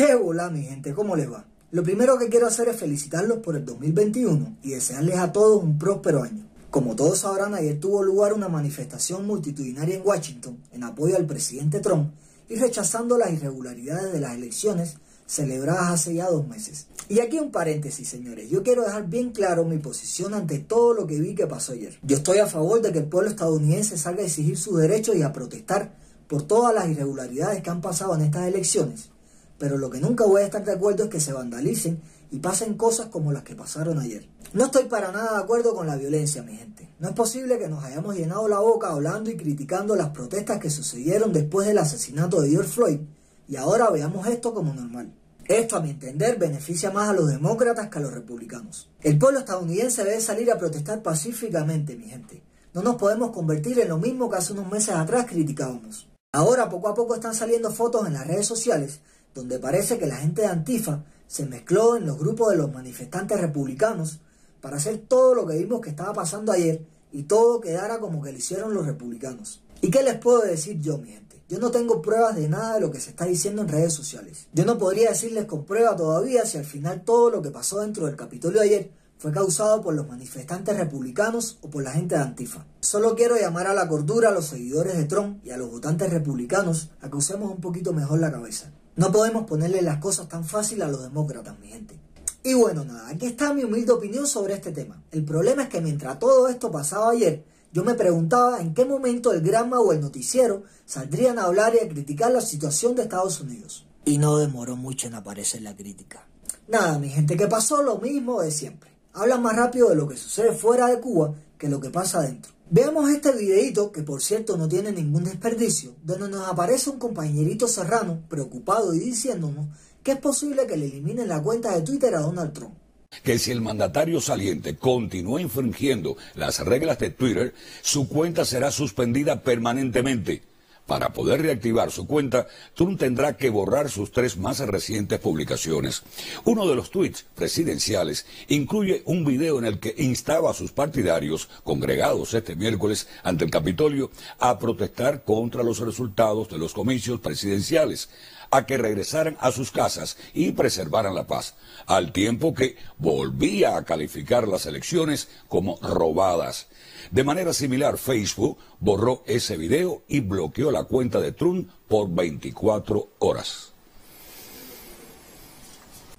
¡Qué bola, mi gente! ¿Cómo les va? Lo primero que quiero hacer es felicitarlos por el 2021 y desearles a todos un próspero año. Como todos sabrán, ayer tuvo lugar una manifestación multitudinaria en Washington en apoyo al presidente Trump y rechazando las irregularidades de las elecciones celebradas hace ya dos meses. Y aquí un paréntesis, señores. Yo quiero dejar bien claro mi posición ante todo lo que vi que pasó ayer. Yo estoy a favor de que el pueblo estadounidense salga a exigir sus derechos y a protestar por todas las irregularidades que han pasado en estas elecciones pero lo que nunca voy a estar de acuerdo es que se vandalicen y pasen cosas como las que pasaron ayer. No estoy para nada de acuerdo con la violencia, mi gente. No es posible que nos hayamos llenado la boca hablando y criticando las protestas que sucedieron después del asesinato de George Floyd y ahora veamos esto como normal. Esto, a mi entender, beneficia más a los demócratas que a los republicanos. El pueblo estadounidense debe salir a protestar pacíficamente, mi gente. No nos podemos convertir en lo mismo que hace unos meses atrás criticábamos. Ahora poco a poco están saliendo fotos en las redes sociales donde parece que la gente de Antifa se mezcló en los grupos de los manifestantes republicanos para hacer todo lo que vimos que estaba pasando ayer y todo quedara como que lo hicieron los republicanos. ¿Y qué les puedo decir yo, mi gente? Yo no tengo pruebas de nada de lo que se está diciendo en redes sociales. Yo no podría decirles con prueba todavía si al final todo lo que pasó dentro del Capitolio ayer fue causado por los manifestantes republicanos o por la gente de Antifa. Solo quiero llamar a la cordura a los seguidores de Trump y a los votantes republicanos a que usemos un poquito mejor la cabeza. No podemos ponerle las cosas tan fácil a los demócratas, mi gente. Y bueno, nada, aquí está mi humilde opinión sobre este tema. El problema es que mientras todo esto pasaba ayer, yo me preguntaba en qué momento el Granma o el noticiero saldrían a hablar y a criticar la situación de Estados Unidos. Y no demoró mucho en aparecer la crítica. Nada, mi gente, que pasó lo mismo de siempre. Hablan más rápido de lo que sucede fuera de Cuba que lo que pasa dentro. Veamos este videito, que por cierto no tiene ningún desperdicio, donde nos aparece un compañerito serrano preocupado y diciéndonos que es posible que le eliminen la cuenta de Twitter a Donald Trump. Que si el mandatario saliente continúa infringiendo las reglas de Twitter, su cuenta será suspendida permanentemente. Para poder reactivar su cuenta, Trump tendrá que borrar sus tres más recientes publicaciones. Uno de los tweets presidenciales incluye un video en el que instaba a sus partidarios, congregados este miércoles ante el Capitolio, a protestar contra los resultados de los comicios presidenciales, a que regresaran a sus casas y preservaran la paz, al tiempo que volvía a calificar las elecciones como robadas. De manera similar, Facebook borró ese video y bloqueó la cuenta de Trump por 24 horas.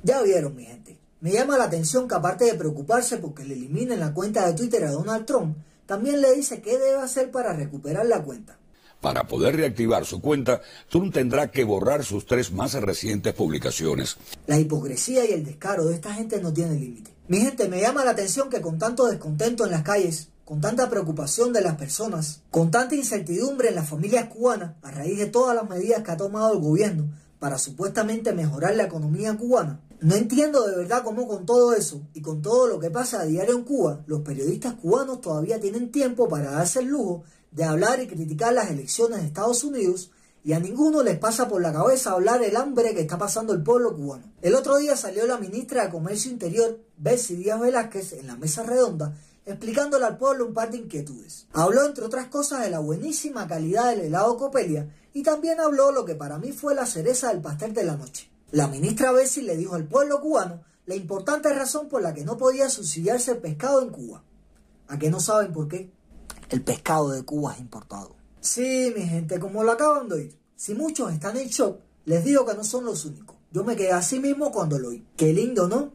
Ya vieron, mi gente. Me llama la atención que aparte de preocuparse porque le eliminen la cuenta de Twitter a Donald Trump, también le dice qué debe hacer para recuperar la cuenta. Para poder reactivar su cuenta, Trump tendrá que borrar sus tres más recientes publicaciones. La hipocresía y el descaro de esta gente no tienen límite. Mi gente, me llama la atención que con tanto descontento en las calles, con tanta preocupación de las personas, con tanta incertidumbre en las familias cubanas a raíz de todas las medidas que ha tomado el gobierno para supuestamente mejorar la economía cubana. No entiendo de verdad cómo con todo eso y con todo lo que pasa a diario en Cuba, los periodistas cubanos todavía tienen tiempo para darse el lujo de hablar y criticar las elecciones de Estados Unidos y a ninguno les pasa por la cabeza hablar el hambre que está pasando el pueblo cubano. El otro día salió la ministra de Comercio Interior, Betsy Díaz Velázquez, en la mesa redonda explicándole al pueblo un par de inquietudes. Habló, entre otras cosas, de la buenísima calidad del helado Copelia y también habló lo que para mí fue la cereza del pastel de la noche. La ministra Bessi le dijo al pueblo cubano la importante razón por la que no podía subsidiarse el pescado en Cuba. ¿A qué no saben por qué? El pescado de Cuba es importado. Sí, mi gente, como lo acaban de oír. Si muchos están en shock, les digo que no son los únicos. Yo me quedé así mismo cuando lo oí. Qué lindo, ¿no?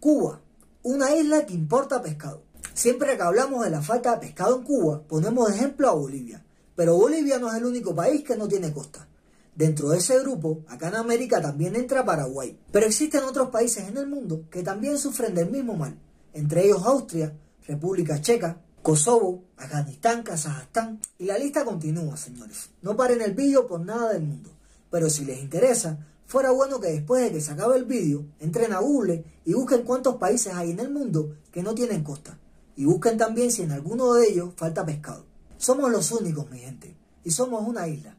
Cuba, una isla que importa pescado. Siempre que hablamos de la falta de pescado en Cuba, ponemos ejemplo a Bolivia. Pero Bolivia no es el único país que no tiene costa. Dentro de ese grupo, acá en América también entra Paraguay. Pero existen otros países en el mundo que también sufren del mismo mal. Entre ellos Austria, República Checa, Kosovo, Afganistán, Kazajstán. Y la lista continúa, señores. No paren el vídeo por nada del mundo. Pero si les interesa, fuera bueno que después de que se acabe el vídeo, entren a Google y busquen cuántos países hay en el mundo que no tienen costa y busquen también si en alguno de ellos falta pescado. Somos los únicos, mi gente, y somos una isla.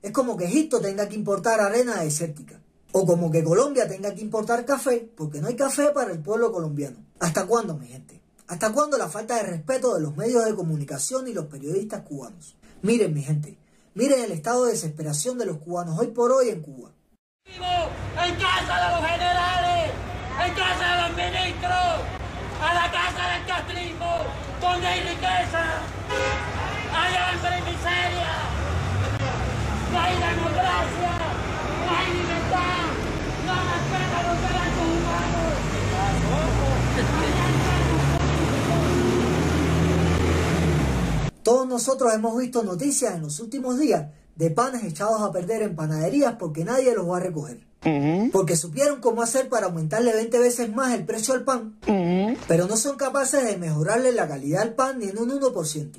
Es como que Egipto tenga que importar arena desértica, o como que Colombia tenga que importar café, porque no hay café para el pueblo colombiano. ¿Hasta cuándo, mi gente? ¿Hasta cuándo la falta de respeto de los medios de comunicación y los periodistas cubanos? Miren, mi gente, miren el estado de desesperación de los cubanos hoy por hoy en Cuba. ¡En casa de los generales! ¡En casa de los ministros! ¡A la casa del castrismo! ¡Donde hay riqueza! ¡Hay hambre y miseria! ¡No hay democracia! ¡No hay libertad! ¡No respetan los derechos humanos! Nosotros hemos visto noticias en los últimos días de panes echados a perder en panaderías porque nadie los va a recoger. Porque supieron cómo hacer para aumentarle 20 veces más el precio al pan, pero no son capaces de mejorarle la calidad al pan ni en un 1%.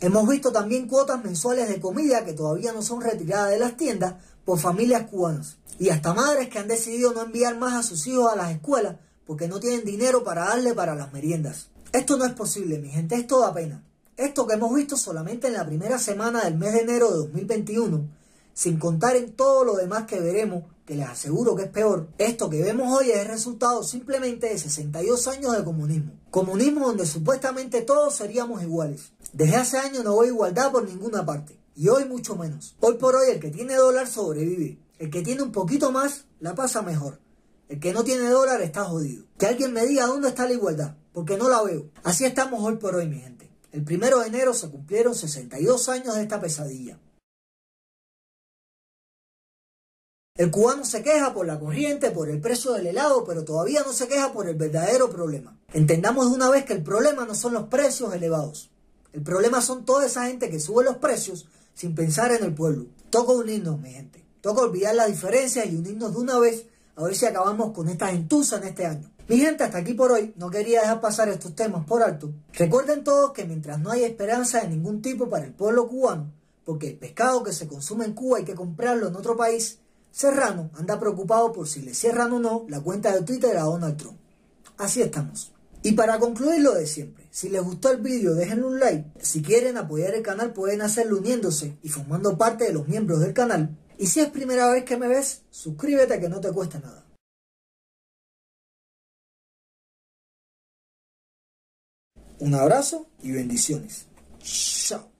Hemos visto también cuotas mensuales de comida que todavía no son retiradas de las tiendas por familias cubanas. Y hasta madres que han decidido no enviar más a sus hijos a las escuelas porque no tienen dinero para darle para las meriendas. Esto no es posible, mi gente, esto da pena. Esto que hemos visto solamente en la primera semana del mes de enero de 2021, sin contar en todo lo demás que veremos, que les aseguro que es peor, esto que vemos hoy es el resultado simplemente de 62 años de comunismo. Comunismo donde supuestamente todos seríamos iguales. Desde hace años no veo igualdad por ninguna parte, y hoy mucho menos. Hoy por hoy el que tiene dólar sobrevive, el que tiene un poquito más la pasa mejor. El que no tiene dólar está jodido. Que alguien me diga dónde está la igualdad, porque no la veo. Así estamos hoy por hoy, mi gente. El primero de enero se cumplieron 62 años de esta pesadilla. El cubano se queja por la corriente, por el precio del helado, pero todavía no se queja por el verdadero problema. Entendamos de una vez que el problema no son los precios elevados. El problema son toda esa gente que sube los precios sin pensar en el pueblo. Toca unirnos, mi gente. Toca olvidar las diferencias y unirnos de una vez a ver si acabamos con esta gentuza en este año. Mi gente, hasta aquí por hoy. No quería dejar pasar estos temas por alto. Recuerden todos que mientras no haya esperanza de ningún tipo para el pueblo cubano, porque el pescado que se consume en Cuba hay que comprarlo en otro país, Serrano anda preocupado por si le cierran o no la cuenta de Twitter a Donald Trump. Así estamos. Y para concluir lo de siempre, si les gustó el vídeo déjenle un like, si quieren apoyar el canal pueden hacerlo uniéndose y formando parte de los miembros del canal, y si es primera vez que me ves, suscríbete que no te cuesta nada. Un abrazo y bendiciones. Chao.